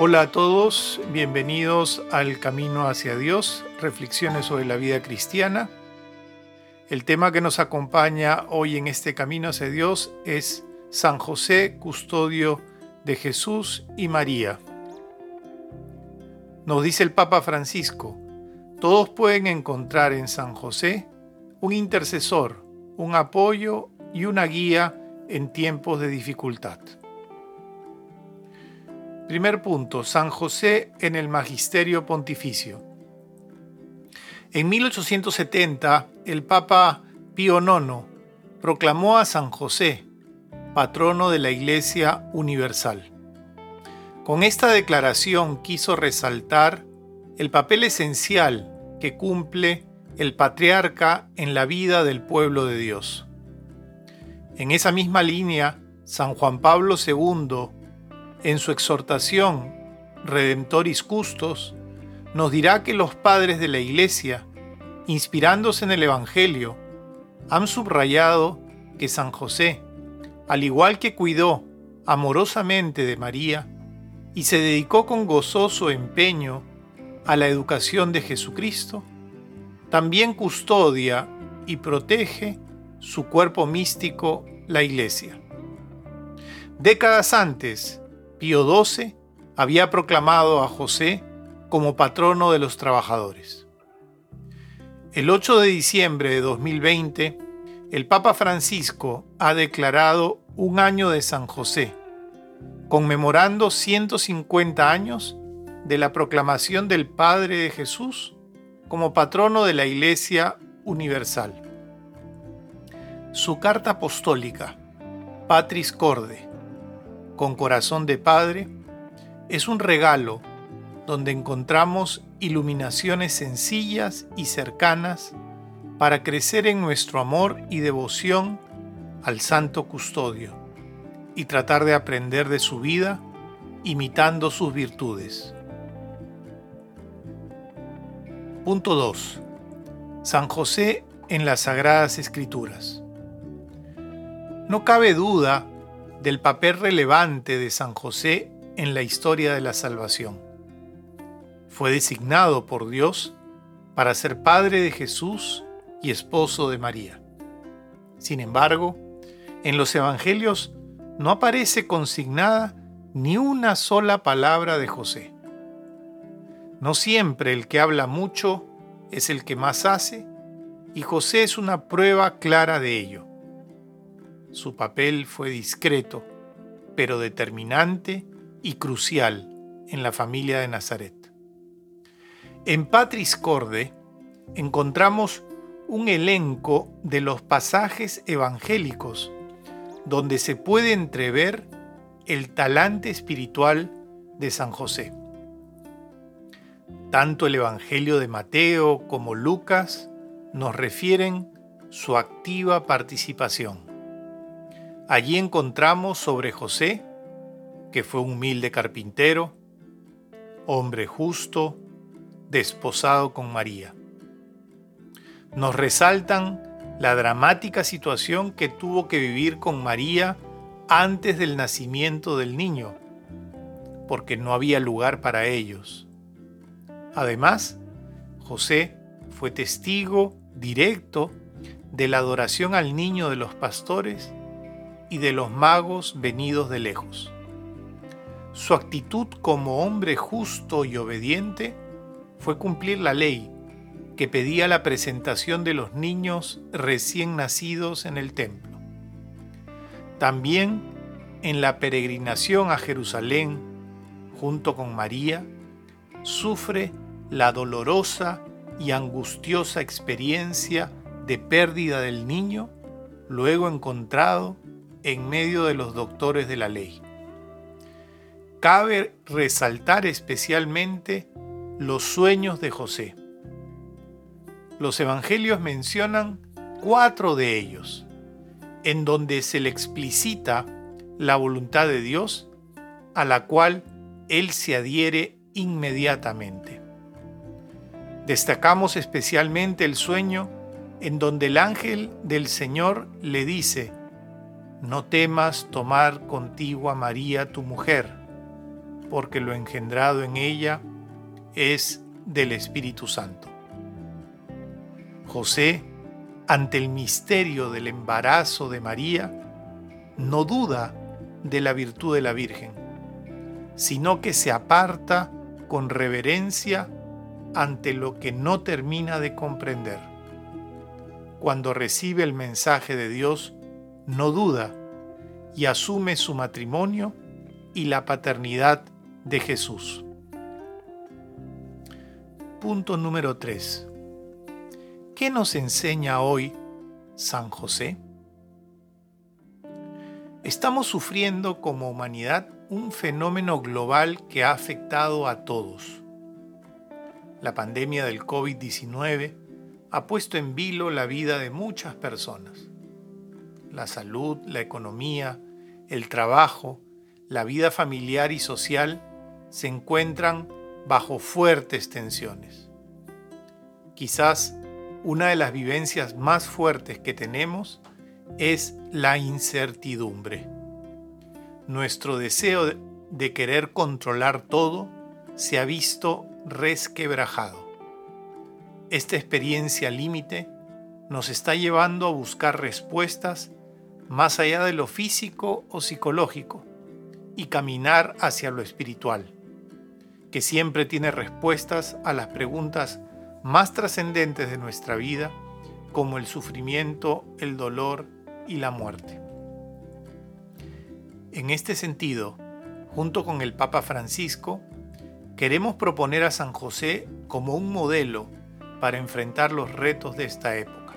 Hola a todos, bienvenidos al Camino hacia Dios, reflexiones sobre la vida cristiana. El tema que nos acompaña hoy en este Camino hacia Dios es San José, custodio de Jesús y María. Nos dice el Papa Francisco, todos pueden encontrar en San José un intercesor, un apoyo y una guía en tiempos de dificultad. Primer punto, San José en el Magisterio Pontificio. En 1870, el Papa Pío IX proclamó a San José, patrono de la Iglesia Universal. Con esta declaración quiso resaltar el papel esencial que cumple el patriarca en la vida del pueblo de Dios. En esa misma línea, San Juan Pablo II en su exhortación Redemptoris Custos, nos dirá que los padres de la Iglesia, inspirándose en el Evangelio, han subrayado que San José, al igual que cuidó amorosamente de María y se dedicó con gozoso empeño a la educación de Jesucristo, también custodia y protege su cuerpo místico, la Iglesia. Décadas antes, Pío XII había proclamado a José como patrono de los trabajadores. El 8 de diciembre de 2020, el Papa Francisco ha declarado un año de San José, conmemorando 150 años de la proclamación del Padre de Jesús como patrono de la Iglesia Universal. Su carta apostólica, Patris Corde, con corazón de Padre, es un regalo donde encontramos iluminaciones sencillas y cercanas para crecer en nuestro amor y devoción al Santo Custodio y tratar de aprender de su vida imitando sus virtudes. Punto 2. San José en las Sagradas Escrituras. No cabe duda del papel relevante de San José en la historia de la salvación. Fue designado por Dios para ser padre de Jesús y esposo de María. Sin embargo, en los Evangelios no aparece consignada ni una sola palabra de José. No siempre el que habla mucho es el que más hace, y José es una prueba clara de ello. Su papel fue discreto, pero determinante y crucial en la familia de Nazaret. En Patris Corde encontramos un elenco de los pasajes evangélicos donde se puede entrever el talante espiritual de San José. Tanto el Evangelio de Mateo como Lucas nos refieren su activa participación. Allí encontramos sobre José, que fue un humilde carpintero, hombre justo, desposado con María. Nos resaltan la dramática situación que tuvo que vivir con María antes del nacimiento del niño, porque no había lugar para ellos. Además, José fue testigo directo de la adoración al niño de los pastores y de los magos venidos de lejos. Su actitud como hombre justo y obediente fue cumplir la ley que pedía la presentación de los niños recién nacidos en el templo. También en la peregrinación a Jerusalén, junto con María, sufre la dolorosa y angustiosa experiencia de pérdida del niño luego encontrado en medio de los doctores de la ley. Cabe resaltar especialmente los sueños de José. Los evangelios mencionan cuatro de ellos, en donde se le explicita la voluntad de Dios a la cual él se adhiere inmediatamente. Destacamos especialmente el sueño en donde el ángel del Señor le dice, no temas tomar contigo a María tu mujer, porque lo engendrado en ella es del Espíritu Santo. José, ante el misterio del embarazo de María, no duda de la virtud de la Virgen, sino que se aparta con reverencia ante lo que no termina de comprender. Cuando recibe el mensaje de Dios, no duda y asume su matrimonio y la paternidad de Jesús. Punto número 3. ¿Qué nos enseña hoy San José? Estamos sufriendo como humanidad un fenómeno global que ha afectado a todos. La pandemia del COVID-19 ha puesto en vilo la vida de muchas personas. La salud, la economía, el trabajo, la vida familiar y social se encuentran bajo fuertes tensiones. Quizás una de las vivencias más fuertes que tenemos es la incertidumbre. Nuestro deseo de querer controlar todo se ha visto resquebrajado. Esta experiencia límite nos está llevando a buscar respuestas más allá de lo físico o psicológico y caminar hacia lo espiritual, que siempre tiene respuestas a las preguntas más trascendentes de nuestra vida, como el sufrimiento, el dolor y la muerte. En este sentido, junto con el Papa Francisco, queremos proponer a San José como un modelo para enfrentar los retos de esta época.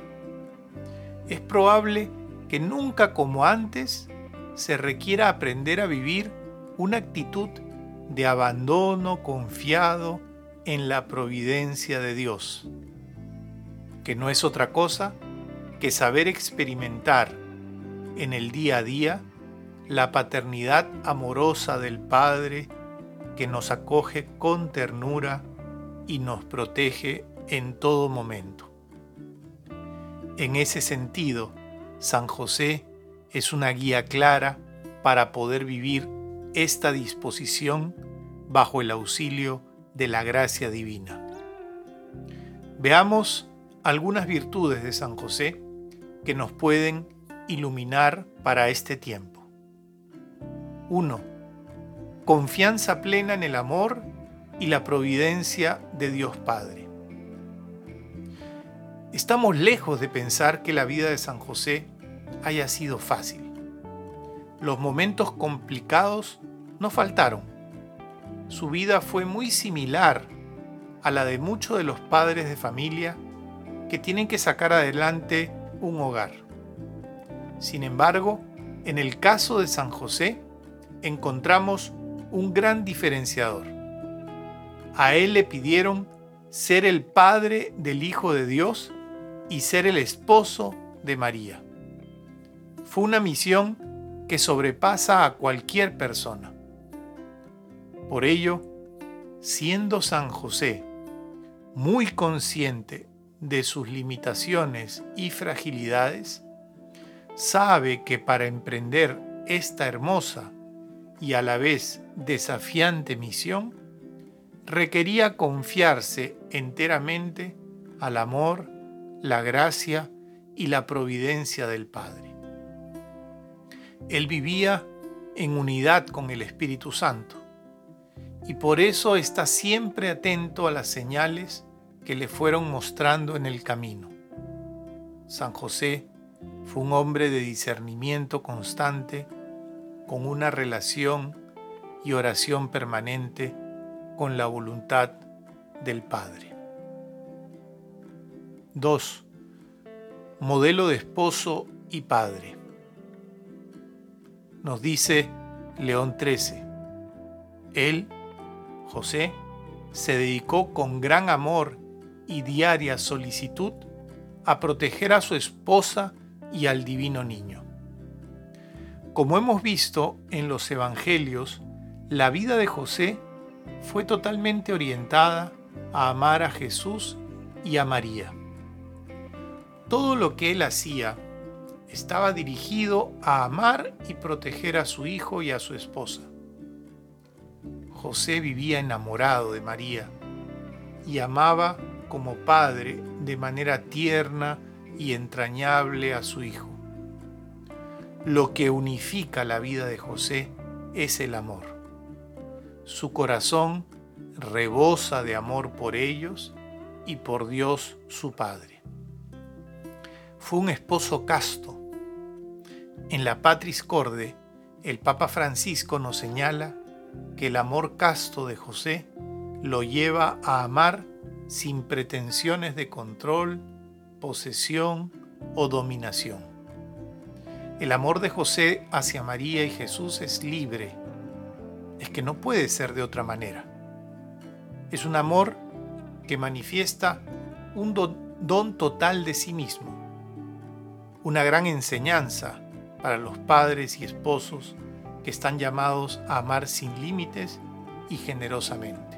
Es probable que nunca como antes se requiera aprender a vivir una actitud de abandono confiado en la providencia de Dios, que no es otra cosa que saber experimentar en el día a día la paternidad amorosa del Padre que nos acoge con ternura y nos protege en todo momento. En ese sentido, San José es una guía clara para poder vivir esta disposición bajo el auxilio de la gracia divina. Veamos algunas virtudes de San José que nos pueden iluminar para este tiempo. 1. Confianza plena en el amor y la providencia de Dios Padre. Estamos lejos de pensar que la vida de San José haya sido fácil. Los momentos complicados no faltaron. Su vida fue muy similar a la de muchos de los padres de familia que tienen que sacar adelante un hogar. Sin embargo, en el caso de San José encontramos un gran diferenciador. A él le pidieron ser el padre del Hijo de Dios y ser el esposo de María. Fue una misión que sobrepasa a cualquier persona. Por ello, siendo San José muy consciente de sus limitaciones y fragilidades, sabe que para emprender esta hermosa y a la vez desafiante misión, requería confiarse enteramente al amor, la gracia y la providencia del Padre. Él vivía en unidad con el Espíritu Santo y por eso está siempre atento a las señales que le fueron mostrando en el camino. San José fue un hombre de discernimiento constante, con una relación y oración permanente con la voluntad del Padre. 2. Modelo de esposo y padre. Nos dice León XIII. Él, José, se dedicó con gran amor y diaria solicitud a proteger a su esposa y al divino niño. Como hemos visto en los Evangelios, la vida de José fue totalmente orientada a amar a Jesús y a María. Todo lo que él hacía estaba dirigido a amar y proteger a su hijo y a su esposa. José vivía enamorado de María y amaba como padre de manera tierna y entrañable a su hijo. Lo que unifica la vida de José es el amor. Su corazón rebosa de amor por ellos y por Dios su Padre. Fue un esposo casto. En la Patris Corde, el Papa Francisco nos señala que el amor casto de José lo lleva a amar sin pretensiones de control, posesión o dominación. El amor de José hacia María y Jesús es libre, es que no puede ser de otra manera. Es un amor que manifiesta un don, total de sí mismo, una gran enseñanza para los padres y esposos que están llamados a amar sin límites y generosamente.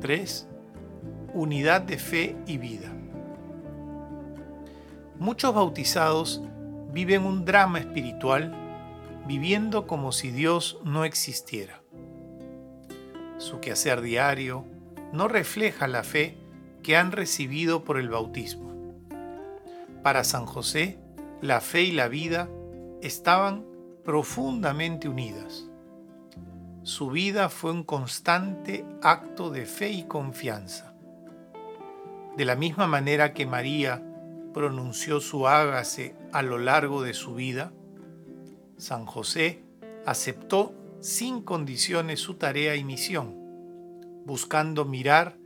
3. Unidad de fe y vida. Muchos bautizados viven un drama espiritual viviendo como si Dios no existiera. Su quehacer diario no refleja la fe que han recibido por el bautismo. Para San José, la fe y la vida estaban profundamente unidas. Su vida fue un constante acto de fe y confianza. De la misma manera que María pronunció su hágase a lo largo de su vida, San José aceptó sin condiciones su tarea y misión, buscando mirar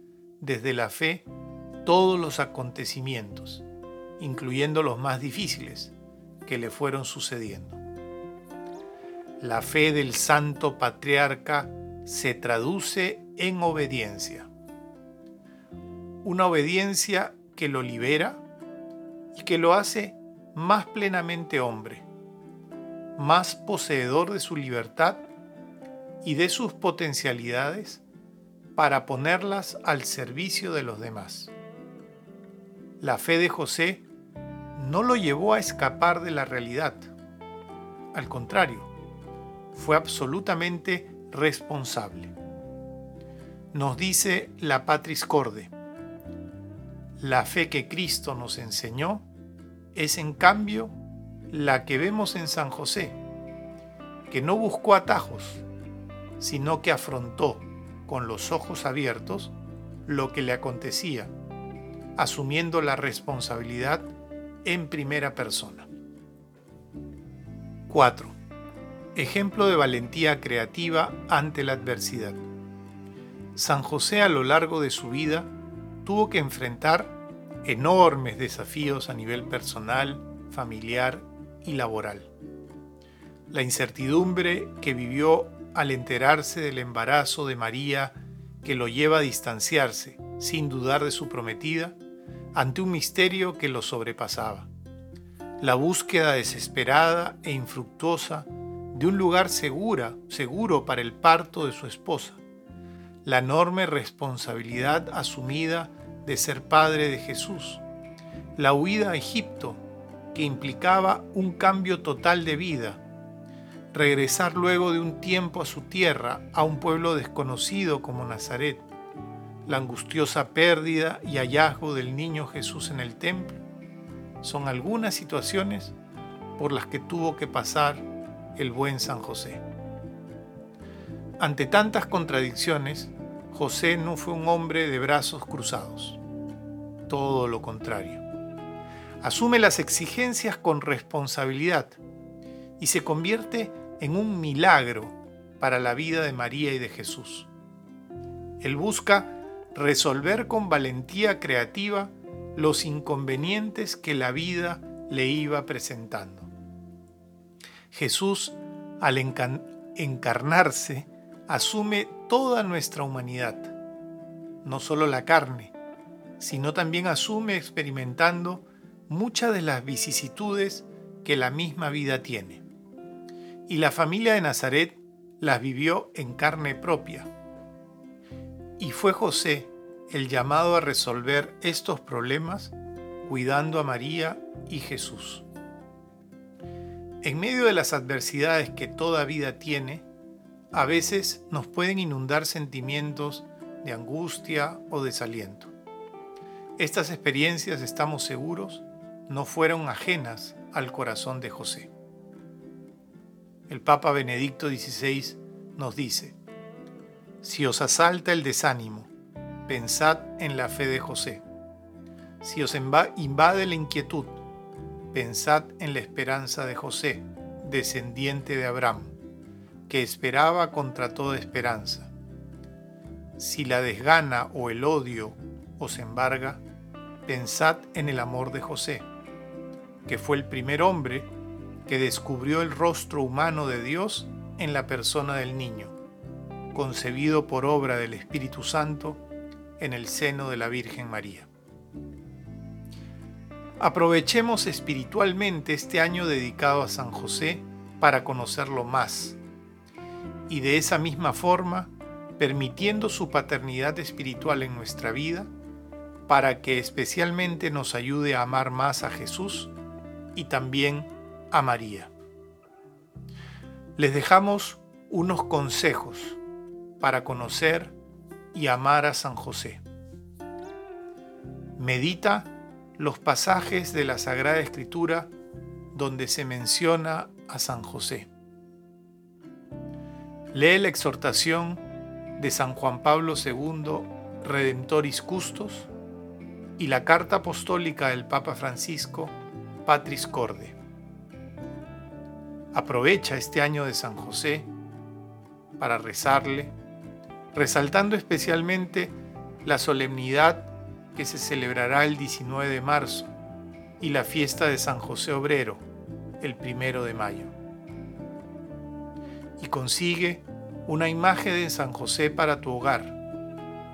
desde la fe todos los acontecimientos, incluyendo los más difíciles que le fueron sucediendo. La fe del santo patriarca se traduce en obediencia. Una obediencia que lo libera y que lo hace más plenamente hombre, más poseedor de su libertad y de sus potencialidades para ponerlas al servicio de los demás. La fe de José no lo llevó a escapar de la realidad. Al contrario, fue absolutamente responsable. Nos dice la Patris Corde, la fe que Cristo nos enseñó es en cambio la que vemos en San José, que no buscó atajos, sino que afrontó con los ojos abiertos lo que le acontecía, asumiendo la responsabilidad en primera persona. 4. Ejemplo de valentía creativa ante la adversidad. San José a lo largo de su vida tuvo que enfrentar enormes desafíos a nivel personal, familiar y laboral. La incertidumbre que vivió al enterarse del embarazo de María que lo lleva a distanciarse, sin dudar de su prometida, ante un misterio que lo sobrepasaba. La búsqueda desesperada e infructuosa de un lugar segura, seguro para el parto de su esposa. La enorme responsabilidad asumida de ser padre de Jesús. La huida a Egipto, que implicaba un cambio total de vida. Regresar luego de un tiempo a su tierra, a un pueblo desconocido como Nazaret. La angustiosa pérdida y hallazgo del niño Jesús en el templo. Son algunas situaciones por las que tuvo que pasar el buen San José. Ante tantas contradicciones, José no fue un hombre de brazos cruzados, todo lo contrario. Asume las exigencias con responsabilidad y se convierte en un milagro para la vida de María y de Jesús. Él busca resolver con valentía creativa los inconvenientes que la vida le iba presentando. Jesús, al encarnarse, asume toda nuestra humanidad, no solo la carne, sino también asume experimentando muchas de las vicisitudes que la misma vida tiene. Y la familia de Nazaret las vivió en carne propia. Y fue José el llamado a resolver estos problemas cuidando a María y Jesús. En medio de las adversidades que toda vida tiene, a veces nos pueden inundar sentimientos de angustia o desaliento. Estas experiencias, estamos seguros, no fueron ajenas al corazón de José. El Papa Benedicto XVI nos dice, si os asalta el desánimo, pensad en la fe de José. Si os invade la inquietud, pensad en la esperanza de José, descendiente de Abraham, que esperaba contra toda esperanza. Si la desgana o el odio os embarga, pensad en el amor de José, que fue el primer hombre que descubrió el rostro humano de Dios en la persona del niño concebido por obra del Espíritu Santo en el seno de la Virgen María. Aprovechemos espiritualmente este año dedicado a San José para conocerlo más y de esa misma forma permitiendo su paternidad espiritual en nuestra vida para que especialmente nos ayude a amar más a Jesús y también a María. Les dejamos unos consejos para conocer y amar a San José. Medita los pasajes de la Sagrada Escritura donde se menciona a San José. Lee la exhortación de San Juan Pablo II, Redemptoris Custos, y la carta apostólica del Papa Francisco, Patris Corde. Aprovecha este año de San José para rezarle, resaltando especialmente la solemnidad que se celebrará el 19 de marzo y la fiesta de San José Obrero el primero de mayo. Y consigue una imagen de San José para tu hogar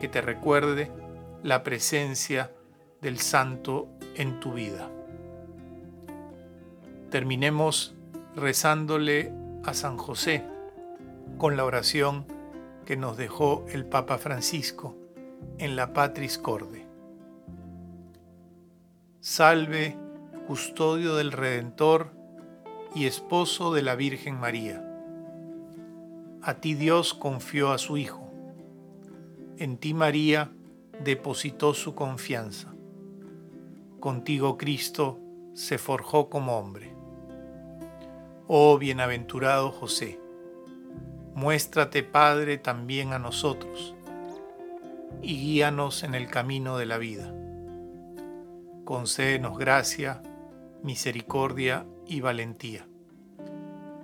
que te recuerde la presencia del santo en tu vida. Terminemos rezándole a San José con la oración que nos dejó el Papa Francisco en la Patris Corde. Salve, custodio del Redentor y esposo de la Virgen María. A ti Dios confió a su Hijo. En ti María depositó su confianza. Contigo Cristo se forjó como hombre. Oh bienaventurado José Muéstrate, Padre, también a nosotros y guíanos en el camino de la vida. Concédenos gracia, misericordia y valentía,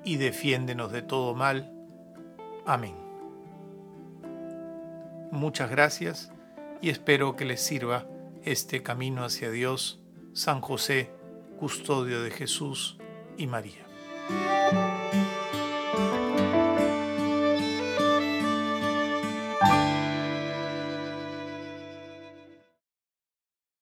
y defiéndenos de todo mal. Amén. Muchas gracias y espero que les sirva este camino hacia Dios, San José, custodio de Jesús y María.